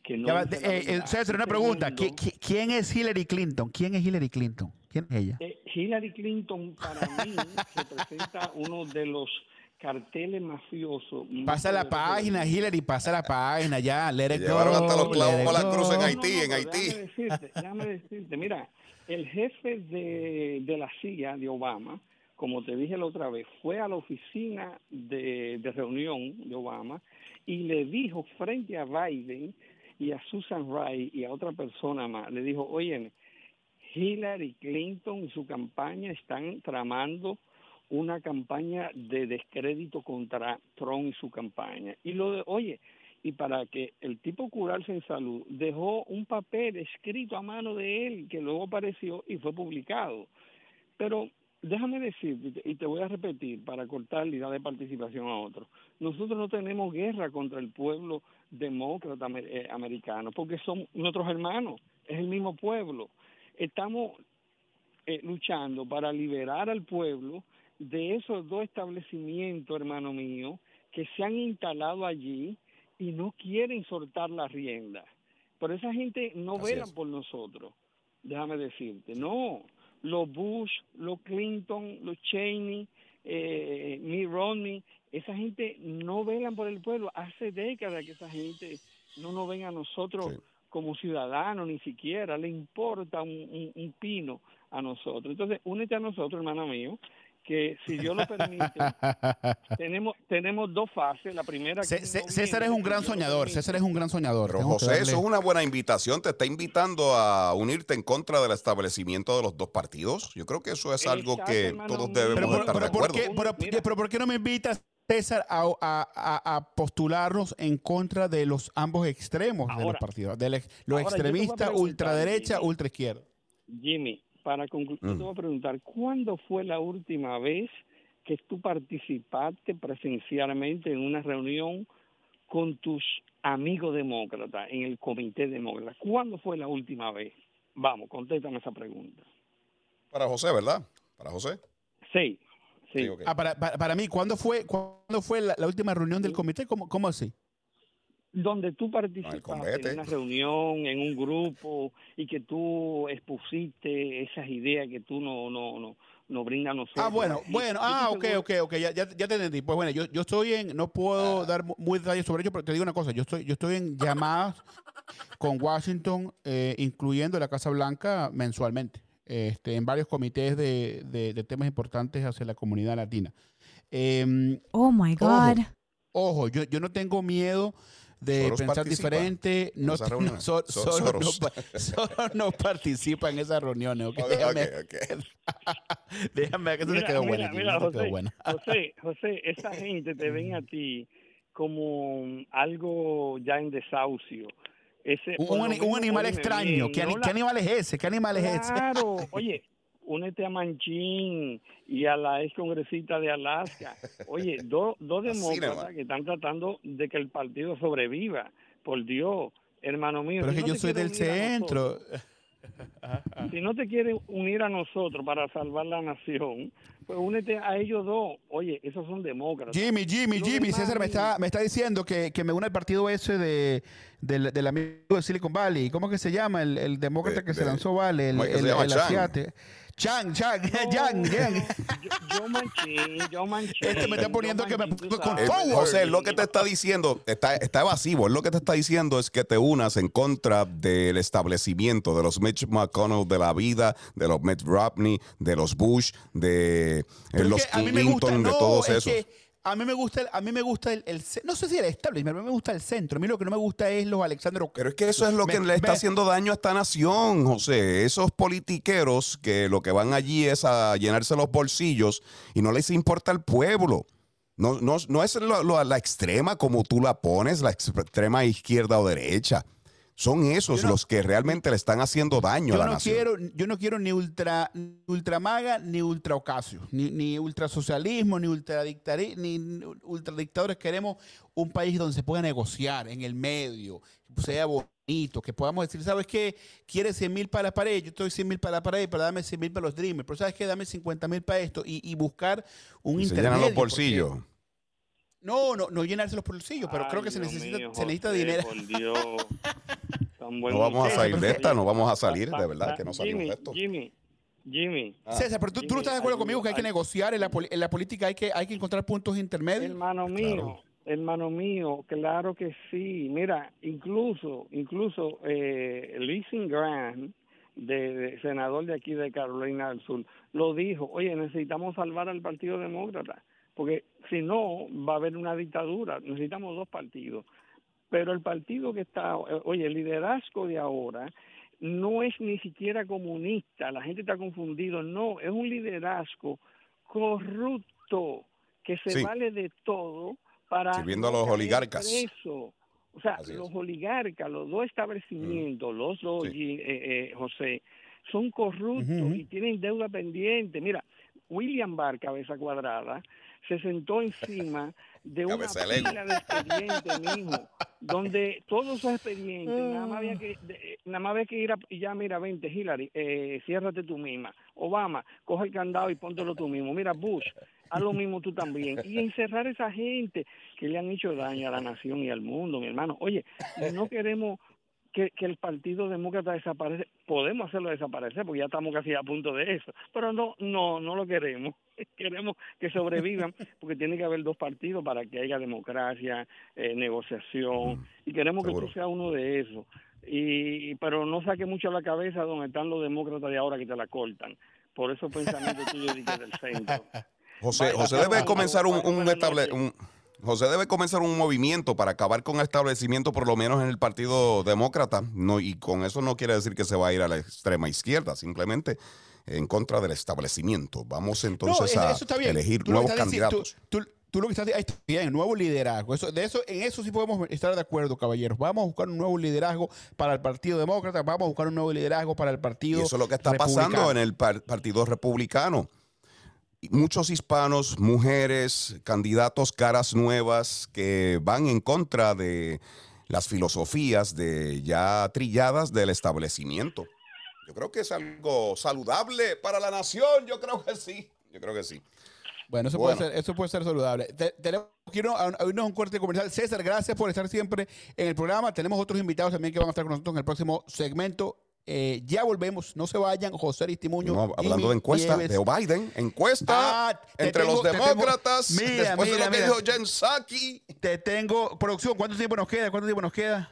Que no Ya eh, eh. César, una pregunta. mundo- ¿Qui- qui- ¿Quién es Hillary Clinton? ¿Quién es Hillary Clinton? ¿Quién es ella? Eh, Hillary Clinton para mí representa uno de los carteles mafiosos. más Pasa la página. Hillary, pasa la página, ya. Let it Llevaron hasta los clavos la cruz en. Haití, en Haití. Déjame decirte, déjame decirte, mira, el jefe de, de la CIA de Obama, como te dije la otra vez, fue a la oficina de, de reunión de Obama y le dijo frente a Biden y a Susan Rice y a otra persona más, le dijo, oye, Hillary Clinton y su campaña están tramando una campaña de descrédito contra Trump y su campaña. Y lo de, oye, y para que el tipo curarse en salud, dejó un papel escrito a mano de él que luego apareció y fue publicado. Pero déjame decirte, y te voy a repetir para cortar y darle participación a otro, nosotros no tenemos guerra contra el pueblo demócrata eh, americano, porque son nuestros hermanos, es el mismo pueblo. Estamos eh, luchando para liberar al pueblo de esos dos establecimientos, hermano mío, que se han instalado allí y no quieren soltar la rienda. Pero esa gente no Así velan es. por nosotros, déjame decirte. No, los Bush, los Clinton, los Cheney, eh, Mitt Romney, esa gente no velan por el pueblo. Hace décadas que esa gente no nos ven a nosotros Sí. como ciudadanos, ni siquiera le importa un, un- un pino a nosotros. Entonces, únete a nosotros, hermano mío, que si Dios lo permite, tenemos tenemos dos fases. La primera... que Cé- noviembre, César es un gran soñador. César es un gran soñador. Pero que José, darle- eso es una buena invitación. Te está invitando a unirte en contra del establecimiento de los dos partidos. Yo creo que eso es algo Exacto, que hermano todos debemos Pero, por, estar pero de ¿por acuerdo. qué, pero- Mira. pero ¿por qué no me invitas, César, a, a- a- a postularnos en contra de los ambos extremos de los Ahora- partidos? De los ahora extremistas, ultraderecha, Jimmy. ultraizquierda. Jimmy, para concluir, yo Mm. te voy a preguntar, ¿cuándo fue la última vez que tú participaste presencialmente en una reunión con tus amigos demócratas en el comité demócrata? ¿Cuándo fue la última vez? Vamos, contéstame esa pregunta. Para José, ¿verdad? Para José. Sí, sí. Ah, para, para, para mí, ¿cuándo fue, ¿cuándo fue la, la última reunión del comité? ¿Cómo, cómo así? Donde tú participaste en una reunión, en un grupo y que tú expusiste esas ideas que tú no no no no brindas a nosotros. Ah, bueno, bueno, ah, ok, ok, ok, ya, ya, ya te entendí. Pues bueno, yo, yo estoy en, no puedo Ah. dar mu- muy detalles sobre ello, pero te digo una cosa, yo estoy, yo estoy en llamadas con Washington, eh, incluyendo la Casa Blanca, mensualmente, este, en varios comités de, de- de temas importantes hacia la comunidad latina. Em, Oh my Ojo. God. ojo, yo, yo no tengo miedo de Soros pensar participa diferente. en No, esas no, reuniones. so- So- solo, no, solo no participa en esas reuniones. Déjame, déjame que eso te quedó mira, quedó José. José, José, esa gente te ven a ti como algo ya en desahucio. Ese, Un, animal extraño. ¿Qué, no animal es ese? ¿Qué animal es ese? Claro, oye, únete a Manchín y a la ex congresista de Alaska. Oye, dos dos Así demócratas que están tratando de que el partido sobreviva. Por Dios, hermano mío. Pero es que no yo soy del centro. Si no te quieres unir a nosotros para salvar la nación, pues únete a ellos dos. Oye, esos son demócratas. Jimmy, Jimmy, Jimmy, demás, César me Jimmy. está, me está diciendo que, que me une al partido ese de, del, del amigo de Silicon Valley. ¿Cómo que se llama? El, el demócrata De- que se lanzó, vale. El, ¿cómo es que se el- el Chan. asiate. Chan, Chan, Jan, Jan. Yo, yo manché, yo manché. Este me está yo poniendo que me manché, pongo tú con. Eh, Forward. José, lo que te está diciendo está, está evasivo. Lo que te está diciendo es que te unas en contra del establecimiento de los Mitch McConnell de la vida, de los Mitt Romney, de los Bush, de eh, los me gusta, Clinton, de no, todos es esos. que a mí me gusta, el- a mí me gusta el, no sé si el establishment, a mí me gusta el centro. A mí lo que no me gusta es los Alexander. Pero es que eso es lo que le está me- haciendo daño a esta nación, José. Esos politiqueros que lo que van allí es a llenarse los bolsillos y no les importa el pueblo. No, no, no es lo- lo- la extrema como tú la pones, la extrema izquierda o derecha. Son esos no- los que realmente le están haciendo daño a Yo la no, nación. quiero, yo no quiero ni ultra, ni ultramaga ni ultra ocasio, ni, ni ultrasocialismo, ni ultradictari- ni ultradictadores. Queremos un país donde se pueda negociar en el medio, que sea bonito, que podamos decir, ¿sabes qué? ¿Quieres 100 mil para la pared? Yo estoy 100 mil para la pared, pero dame 100 mil para los Dreamers. Pero ¿sabes qué? Dame 50 mil para esto y, y buscar un Y se llenan los porque- bolsillos. No, no, no llenarse los bolsillos, pero creo que se Dios necesita, mío, se necesita José, dinero. Por Dios. Tan buen No vamos a salir de esta, no vamos a salir, de verdad, que no salimos Jimmy, de esto. Jimmy, Jimmy, Ah. César, pero tú, tú no estás de acuerdo conmigo que hay que negociar en la, poli- en la política, hay que, hay que encontrar puntos intermedios. hermano mío, hermano mío, claro que sí. Mira, incluso, incluso eh, Lindsey Graham, de, de- senador de aquí de Carolina del Sur, lo dijo, oye, necesitamos salvar al Partido Demócrata, porque si no va a haber una dictadura, necesitamos dos partidos. Pero el partido que está, eh, oye, el liderazgo de ahora no es ni siquiera comunista, la gente está confundido, no, es un liderazgo corrupto que se Sí. vale de todo para Sirviendo a los oligarcas. preso. O sea, los oligarcas, los dos establecimientos, los dos, Sí. eh, eh, José, son corruptos y tienen deuda pendiente. Mira, William Barr, cabeza cuadrada, se sentó encima de una pila de expedientes, mijo, donde todos esos expedientes, nada más había que, de- nada más había que ir a, y ya, mira, vente, Hillary, eh, ciérrate tú misma. Obama, coge el candado y póntelo tú mismo. Mira, Bush, haz lo mismo tú también. Y encerrar a esa gente que le han hecho daño a la nación y al mundo, mi hermano. Oye, no queremos que, que el Partido Demócrata desaparece. Podemos hacerlo desaparecer porque ya estamos casi a punto de eso. Pero no, no, no lo queremos. Queremos que sobrevivan porque tiene que haber dos partidos para que haya democracia, eh, negociación. Y queremos que tú seas uno de esos. Y, pero no saque mucho la cabeza donde están los demócratas de ahora que te la cortan. Por esos pensamientos tuyos del centro. José, Vaya, José debe comenzar un, un estable- un- José debe comenzar un movimiento para acabar con el establecimiento, por lo menos en el Partido Demócrata. No, y con eso no quiere decir que se va a ir a la extrema izquierda, simplemente en contra del establecimiento. Vamos entonces eso- a eso elegir Tú nuevos candidatos. Tú, tú- tú lo que estás diciendo, bien, nuevo liderazgo. Eso, de eso, en eso sí podemos estar de acuerdo, caballeros. Vamos a buscar un nuevo liderazgo para el Partido Demócrata, vamos a buscar un nuevo liderazgo para el Y Partido eso es lo que está pasando en el par- Partido Republicano. Y Muchos hispanos, mujeres, candidatos caras nuevas que van en contra de las filosofías de ya trilladas del establecimiento. Yo creo que es algo saludable para la nación, yo creo que sí. Yo creo que sí. Bueno, eso, Bueno. Puede, ser, eso puede ser saludable. Te- tenemos que irnos a, un- a un corte comercial. César, gracias por estar siempre en el programa. Tenemos otros invitados también que van a estar con nosotros en el próximo segmento. Eh, ya volvemos, no se vayan. José Aristimuño. No, hablando Jimmy de encuesta Nieves. de Biden, encuesta Ah, entre tengo- los demócratas, Mira, después de mira, lo que dijo Jen Psaki. Te tengo, producción, ¿cuánto tiempo nos queda? ¿Cuánto tiempo nos queda?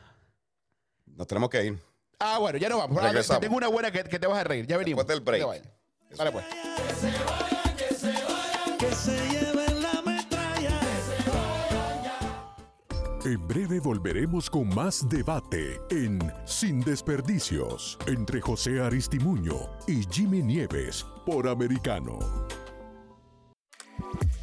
Nos tenemos que ir. Ah, bueno, ya nos vamos. Ah, Regresamos. Tengo una buena que, que te vas a reír. Ya venimos. Después del break. No te vayas. Dale, pues. que se lleven la metralla. En breve volveremos con más debate en Sin Desperdicios entre José Aristimuño y Jimmy Nieves por Americano.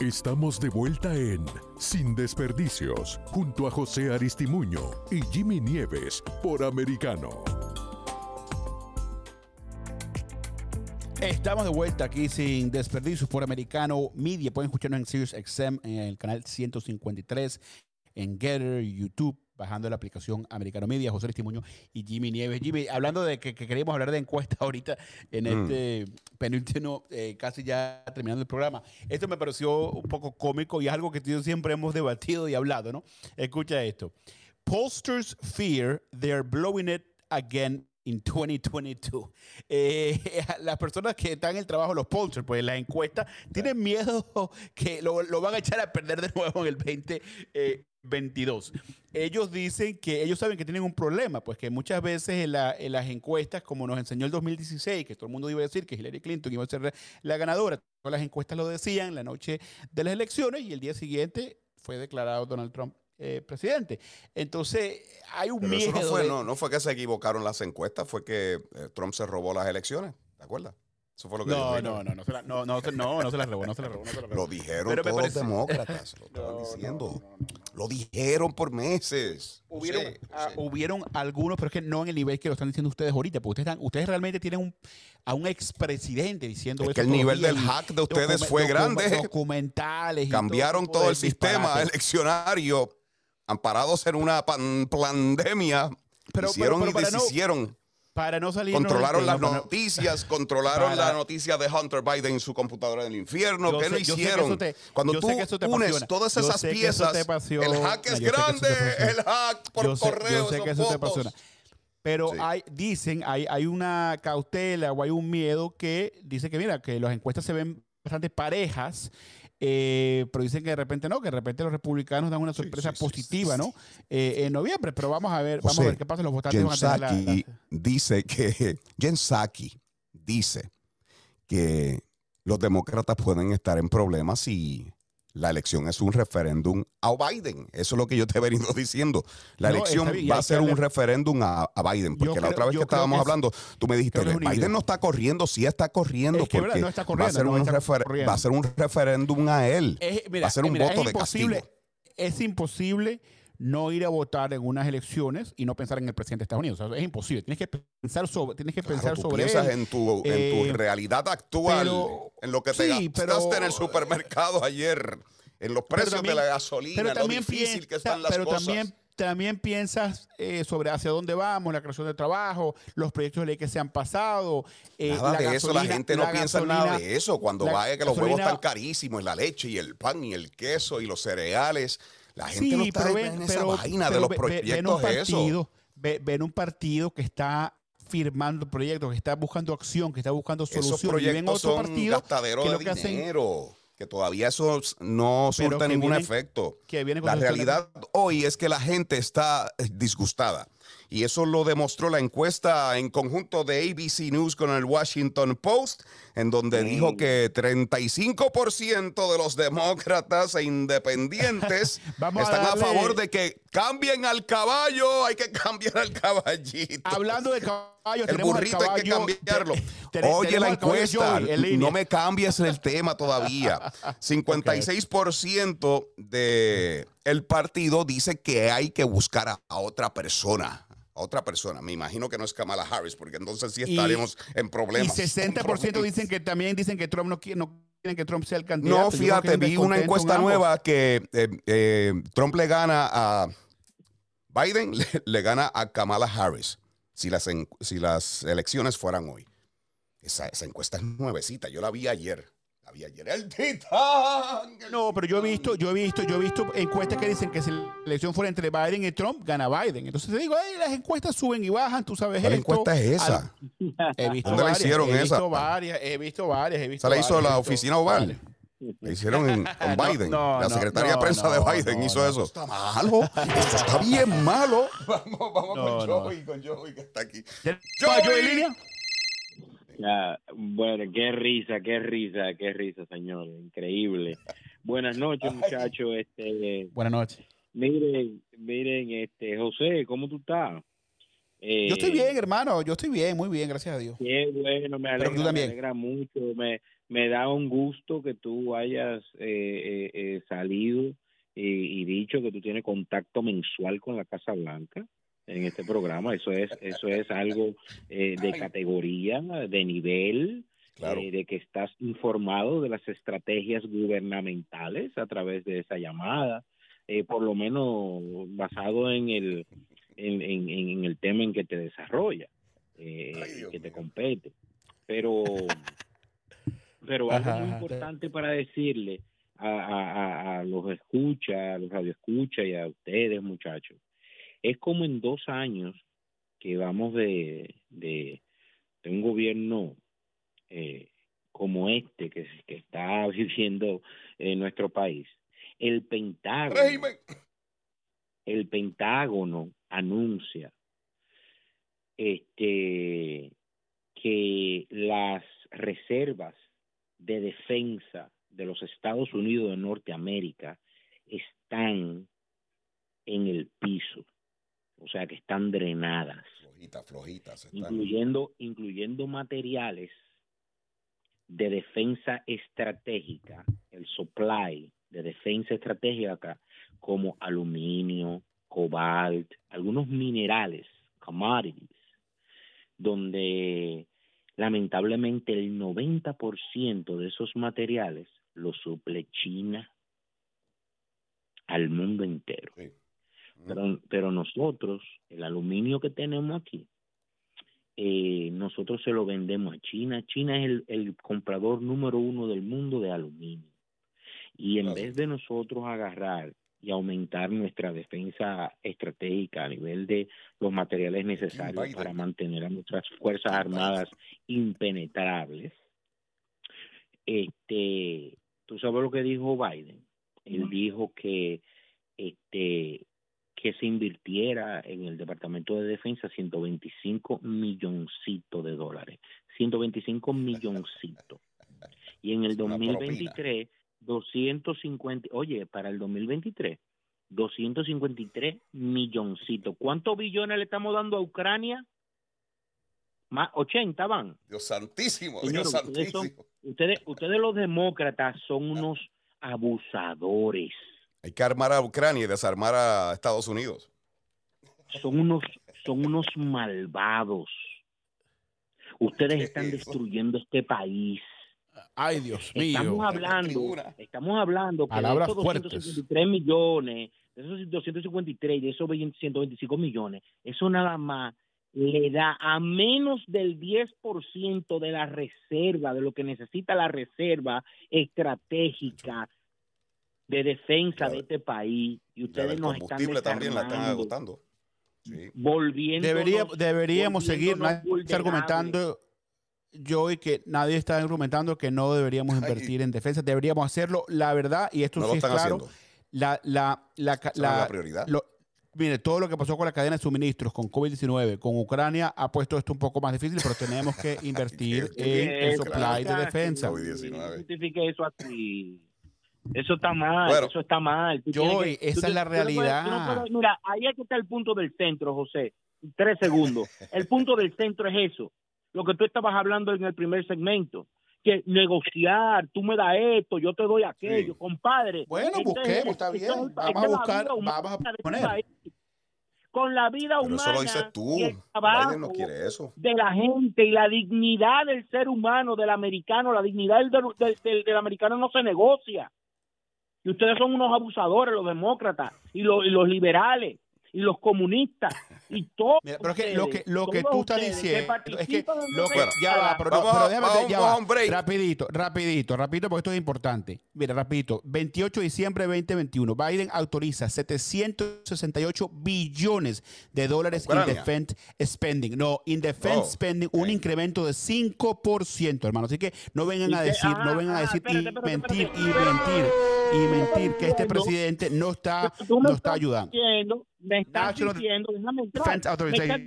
Estamos de vuelta en Sin Desperdicios, junto a José Aristimuño y Jimmy Nieves por Americano. Estamos de vuelta aquí sin desperdicios por Americano Media. Pueden escucharnos en Sirius XM en el canal 153, en Getter, YouTube, bajando la aplicación Americano Media, José Testimonio y Jimmy Nieves. Jimmy, hablando de que, que queríamos hablar de encuesta ahorita en Mm. este penúltimo, eh, casi ya terminando el programa. Esto me pareció un poco cómico y es algo que tú siempre hemos debatido y hablado, ¿no? Escucha esto. Pollsters fear they're blowing it again in 2022. Eh, las personas que están en el trabajo, los pollsters, pues las encuestas, tienen miedo que lo, lo van a echar a perder de nuevo en el 2022. Ellos dicen que ellos saben que tienen un problema, pues que muchas veces en, la- en las encuestas, como nos enseñó el 2016, que todo el mundo iba a decir que Hillary Clinton iba a ser la ganadora, todas las encuestas lo decían la noche de las elecciones y el día siguiente fue declarado Donald Trump eh, presidente. Entonces, hay un Pero miedo. eso no fue, de- no, no fue que se equivocaron las encuestas, fue que eh, Trump se robó las elecciones. ¿Te acuerdas? Eso fue lo que No, dijo. no, no, no, se la- no, no, se- no, no se la robó, no se la robó, no se la robó. Lo dijeron Pero todos los demócratas. Lo estaban diciendo. Lo dijeron por meses. Hubieron, hubieron algunos, pero es que no en el nivel que lo están diciendo ustedes ahorita, porque ustedes, están- ustedes realmente tienen un, a un expresidente diciendo Es eso que el nivel del hack de ustedes fue grande. Documentales. Cambiaron todo el sistema eleccionario, amparados en una pan- pandemia. Pero- hicieron pero- pero y deshicieron. Para no salir. Controlaron las no, noticias, controlaron Para- la noticia de Hunter Biden en su computadora del infierno. Yo ¿Qué sé- que hicieron? te- Cuando tú unes apasiona. todas esas piezas, el hack es grande, el hack por yo sé, correo, yo sé que eso te apasiona. Pero Sí. hay, dicen, hay, hay una cautela o hay un miedo que dice que, mira, que las encuestas se ven bastante parejas, eh, pero dicen que de repente no, que de repente los republicanos dan una sorpresa sí, sí, positiva, sí, ¿no? Eh, en noviembre, pero vamos a ver, vamos a ver qué pasa. Los votantes van a tener la- la- dice que Jen Psaki dice que los demócratas pueden estar en problemas si la elección es un referéndum a Biden. Eso es lo que yo te he venido diciendo. La No, elección bien, va a ser un referéndum a, a Biden. Porque la otra vez que estábamos que es- hablando, tú me dijiste, Biden híbrido". no está corriendo, sí está corriendo. Es que, no está va, a corriendo, ser no un corriendo. va a ser un referéndum a él. Es, mira, va a ser un mira, voto es de imposible, castigo. Es imposible no ir a votar en unas elecciones y no pensar en el presidente de Estados Unidos. O sea, es imposible. Tienes que pensar sobre, tienes que Claro, pensar tú sobre piensas él. en tu, en Eh, tu realidad actual, pero- en lo que te sí, gastaste pero- en el supermercado ayer, en los precios también- de la gasolina, pero lo también difícil que están las pero cosas. también también piensas eh, sobre hacia dónde vamos, la creación de trabajo, los proyectos de ley que se han pasado. eh, Nada la de eso, la gente no la piensa en nada de eso. Cuando vaya que los huevos están carísimos, y la leche y el pan y el queso y los cereales, la gente Sí, no está pero en ven, esa pero- vaina de los ven proyectos eso. partido, ve- ven un partido que está firmando proyectos, que está buscando acción, que está buscando Esos soluciones. Y ven proyectos otro son partido gastadero que de que hacen- dinero, que todavía eso no surta ningún vienen- efecto. que vienen con La realidad hoy es que la gente está eh, disgustada. Y eso lo demostró la encuesta en conjunto de ABC News con el Washington Post, en donde dijo que 35% de los demócratas e independientes Vamos están a, favor de que cambien al caballo, hay que cambiar al caballito. Hablando de caballos, El burrito hay que caballo- cambiarlo. te- te- Oye, la caballo encuesta, Joey no me cambies el tema todavía. 56% de el partido dice que hay que buscar a, a otra persona. A otra persona. Me imagino que no es Kamala Harris, porque entonces sí Y- estaremos en Y problemas. 60% dicen que también dicen que Trump no quiere, no quieren que Trump sea el candidato. No, fíjate, vi una encuesta en nueva que eh, eh, Trump le gana a Biden, le, le gana a Kamala Harris si las, si las elecciones fueran hoy. Esa, esa encuesta es nuevecita, yo la vi ayer. La vi ayer. El titán. el No, pero yo he visto, yo he visto, yo he visto encuestas que dicen que si la elección fuera entre Biden y Trump, gana Biden. Entonces te digo, "Ey, las encuestas suben y bajan, tú sabes ¿Cuál esto". encuesta es esa? Al- He visto ¿Dónde la hicieron he esa? visto varias, he visto varias, he visto Esa la hizo varias, la oficina oval. varias. La hicieron en, con Biden. no, la secretaria no, de prensa de Biden hizo eso. Está malo. Esto está bien malo. Vamos, vamos con. Joey, con Joey que está aquí. ¿Tenemos Joey. Joey línea? Ya, bueno, qué risa, qué risa, qué risa, señor, increíble. Buenas noches, muchachos. Este, Buenas noches. miren, miren, este, José, ¿cómo tú estás? Eh, Yo estoy bien, hermano. Yo estoy bien, muy bien, gracias a Dios. Qué bueno, me Pero tú alegra, me también. alegra mucho. Me, me da un gusto que tú hayas eh, eh, eh, salido y, y dicho que tú tienes contacto mensual con la Casa Blanca en este programa. Eso es, eso es algo eh, de categoría, de nivel. Claro. eh, de que estás informado de las estrategias gubernamentales a través de esa llamada, eh, por lo menos basado en el, en, en- en el tema en que te desarrolla, Ay, que te compete. Pero, pero algo Ajá, muy ajá. importante para decirle a, a- a- a los escucha, a los radioescuchas y a ustedes, muchachos, es como en dos años que vamos de, de, de un gobierno eh, como este que, que está viviendo en nuestro país. El Pentágono, Régimen. el Pentágono anuncia este que las reservas de defensa de los Estados Unidos de Norteamérica están en el piso, o sea que están drenadas, Flojitas, flojitas. están. incluyendo incluyendo materiales de defensa estratégica, el supply de defensa estratégica como aluminio, cobalt, algunos minerales, commodities, donde lamentablemente el 90% de esos materiales los suple China al mundo entero. Sí. Pero, pero nosotros, el aluminio que tenemos aquí, eh, nosotros se lo vendemos a China. China es el, el comprador número uno del mundo de aluminio. Y en Claro. vez de nosotros agarrar y aumentar nuestra defensa estratégica a nivel de los materiales necesarios para mantener a nuestras Fuerzas. Armadas impenetrables, este, ¿tú sabes lo que dijo Biden? Él dijo que este que se invirtiera en el Departamento de Defensa 125 milloncitos de dólares. 125 milloncitos. Y en el Es una 2023, 250, oye, para el 2023, 253 milloncitos. ¿Cuántos billones le estamos dando a Ucrania? Más 80 van. Dios santísimo, Señor, Dios ustedes son- santísimo. Ustedes, ustedes los demócratas son unos abusadores. Hay que armar a Ucrania y desarmar a Estados Unidos. son unos son unos malvados. Ustedes ¿Qué están es destruyendo este país. Ay, Dios Estamos mío. hablando, tribuna. estamos hablando que Palabras de esos fuertes. 253 millones, de esos 253 y de esos 20 125 millones, eso nada más le da a menos del 10% de la reserva, de lo que necesita la reserva estratégica de defensa Ya de este país. Y Ya ustedes nos están combustible también la están agotando. Sí. volviendo Debería, deberíamos seguir volviéndonos nadie está argumentando yo y que nadie está argumentando que no deberíamos Ay. invertir en defensa, deberíamos hacerlo. La verdad, y esto No lo sí es claro, haciendo. la, la, la, no la- la prioridad. lo- mire, todo lo que pasó con la cadena de suministros, con COVID-19, con Ucrania, ha puesto esto un poco más difícil, pero tenemos que invertir en el supply de defensa. COVID-19. Justifique eso así. Eso está mal, Bueno. eso está mal. Tú tienes que- esa tú es la tú no puedes- tú no realidad. puedes- mira, ahí es que está el punto del centro, José. Tres segundos. El punto del centro es eso. Lo que tú estabas hablando en el primer segmento. Que negociar, tú me das esto, yo te doy aquello, Sí. compadre. Bueno, Este es- busquemos, está este bien. Vamos a buscar, vamos a este poner. país. Con la vida Pero humana. eso lo dices tú. y el trabajo Biden no quiere eso. de la gente y la dignidad del ser humano, del americano, la dignidad del, del, del- del americano no se negocia. Y ustedes son unos abusadores, los demócratas y los, y los liberales y los comunistas y todos. Mira, pero es que lo que, lo que tú estás diciendo es que lo ya va, pero, no, Vamos pero déjame vamos- ya vamos va. a un break. rapidito, rapidito, rapidito, porque esto es importante. Mira, rapidito, 28 de diciembre de 2021, Biden autoriza 768 billones de dólares en defense spending. No, in defense Oh, spending, un incremento de 5%, hermano. Así que no vengan a decir, ah, no vengan a ah, decir espérate, y espérate, mentir, espérate. y mentir, y mentir que este presidente no está, Tú me no está estás ayudando. diciendo, me estás National diciendo, déjame entrar, me estás.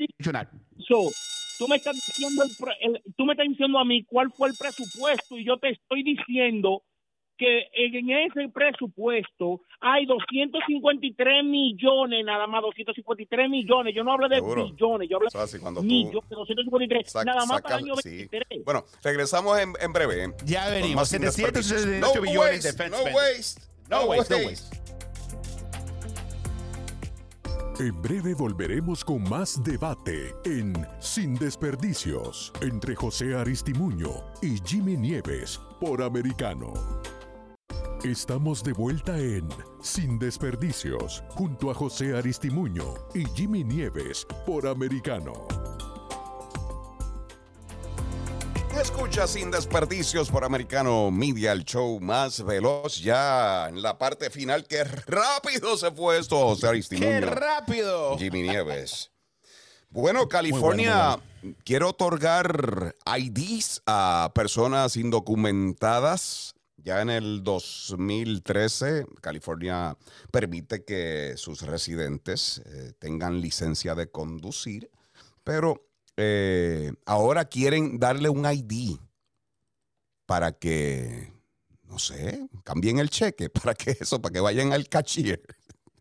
So, tú me estás diciendo el el- tú me estás diciendo a mí cuál fue el presupuesto y yo te estoy diciendo que en ese presupuesto hay 253 millones, nada más 253 millones. Yo no hablo de Seguro. billones, yo hablo O sea, si cuando de tú millones, 253, sac- nada más para el año sí. 23. Bueno, regresamos en, en breve. ¿eh? Ya venimos. más sin 768 desperdicios. billones de waste, defense no spending. waste. No waste, no waste. waste. En breve volveremos con más debate en Sin Desperdicios entre José Aristimuño y Jimmy Nieves por Americano. Estamos de vuelta en Sin Desperdicios junto a José Aristimuño y Jimmy Nieves por Americano. Escucha sin desperdicios por Americano Media, el show más veloz ya en la parte final. ¡Qué rápido se fue esto, José ¡Qué Aristimuño! rápido! Jimmy Nieves. Bueno, California quiere otorgar IDs a personas indocumentadas. Ya en el 2013, California permite que sus residentes eh, tengan licencia de conducir, pero eh, ahora quieren darle un ID para que, no sé, cambien el cheque, para que eso, para que vayan al cashier.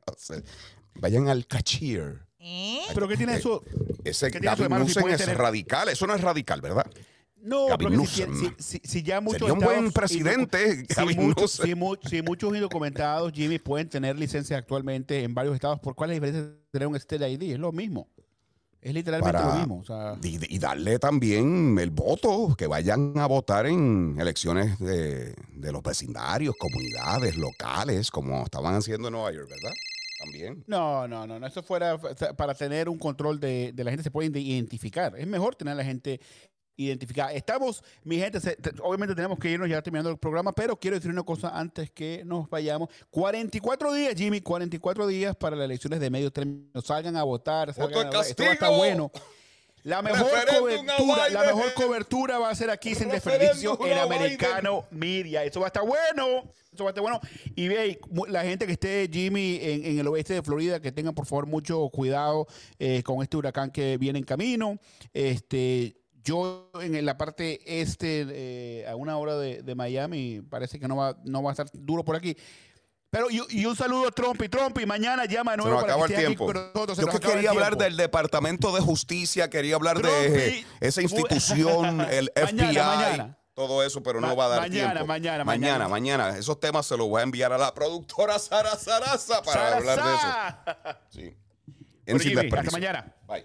No sé, vayan al cashier. ¿Eh? ¿Pero qué tiene eso? Ese ¿Qué tiene eso si es tener- radical, eso no es radical, ¿verdad? No, Gavin si, Newsom. si- si- si ya muchos Sería un buen presidente, Gavin si, muchos, Newsom. si mu- si muchos indocumentados, Jimmy, pueden tener licencia actualmente en varios estados, ¿por cuál es la diferencia de tener un State ID? Es lo mismo. Es literalmente Para- lo mismo. O sea, Y, y darle también el voto, que vayan a votar en elecciones de, de los vecindarios, comunidades, locales, como estaban haciendo en Nueva York, ¿verdad? También. no, no, no, no. Eso fuera para tener un control de, de la gente se puede identificar. Es mejor tener a la gente identificada. Estamos, mi gente, se- te- obviamente tenemos que irnos ya terminando el programa, pero quiero decir una cosa antes que nos vayamos. 44 días, Jimmy, 44 días para las elecciones de medio término. Salgan a votar. ¡Voto salgan a- Esto va a estar bueno. La mejor cobertura, la mejor cobertura va a ser aquí sin desperdicio Biden. Americano Media. Eso va a estar bueno. Eso va a estar bueno. Y ve, la gente que esté, Jimmy, en, en el oeste de Florida, que tengan por favor mucho cuidado eh, con este huracán que viene en camino. Este, yo en la parte este, eh, a una hora de, de Miami, parece que no va, no va a estar duro por aquí. Pero y, y un saludo a Trump y Trump y mañana llama de Se nuevo nos para acaba que el tiempo. nosotros. Se Yo nos que quería hablar tiempo. del Departamento de Justicia, quería hablar de y- esa institución, el FBI, mañana. todo eso, pero no va a dar mañana, tiempo. mañana, mañana, mañana. mañana. Esos temas se los voy a enviar a la productora Sara Sarasa para hablar de eso. Sí. En hasta mañana. Bye.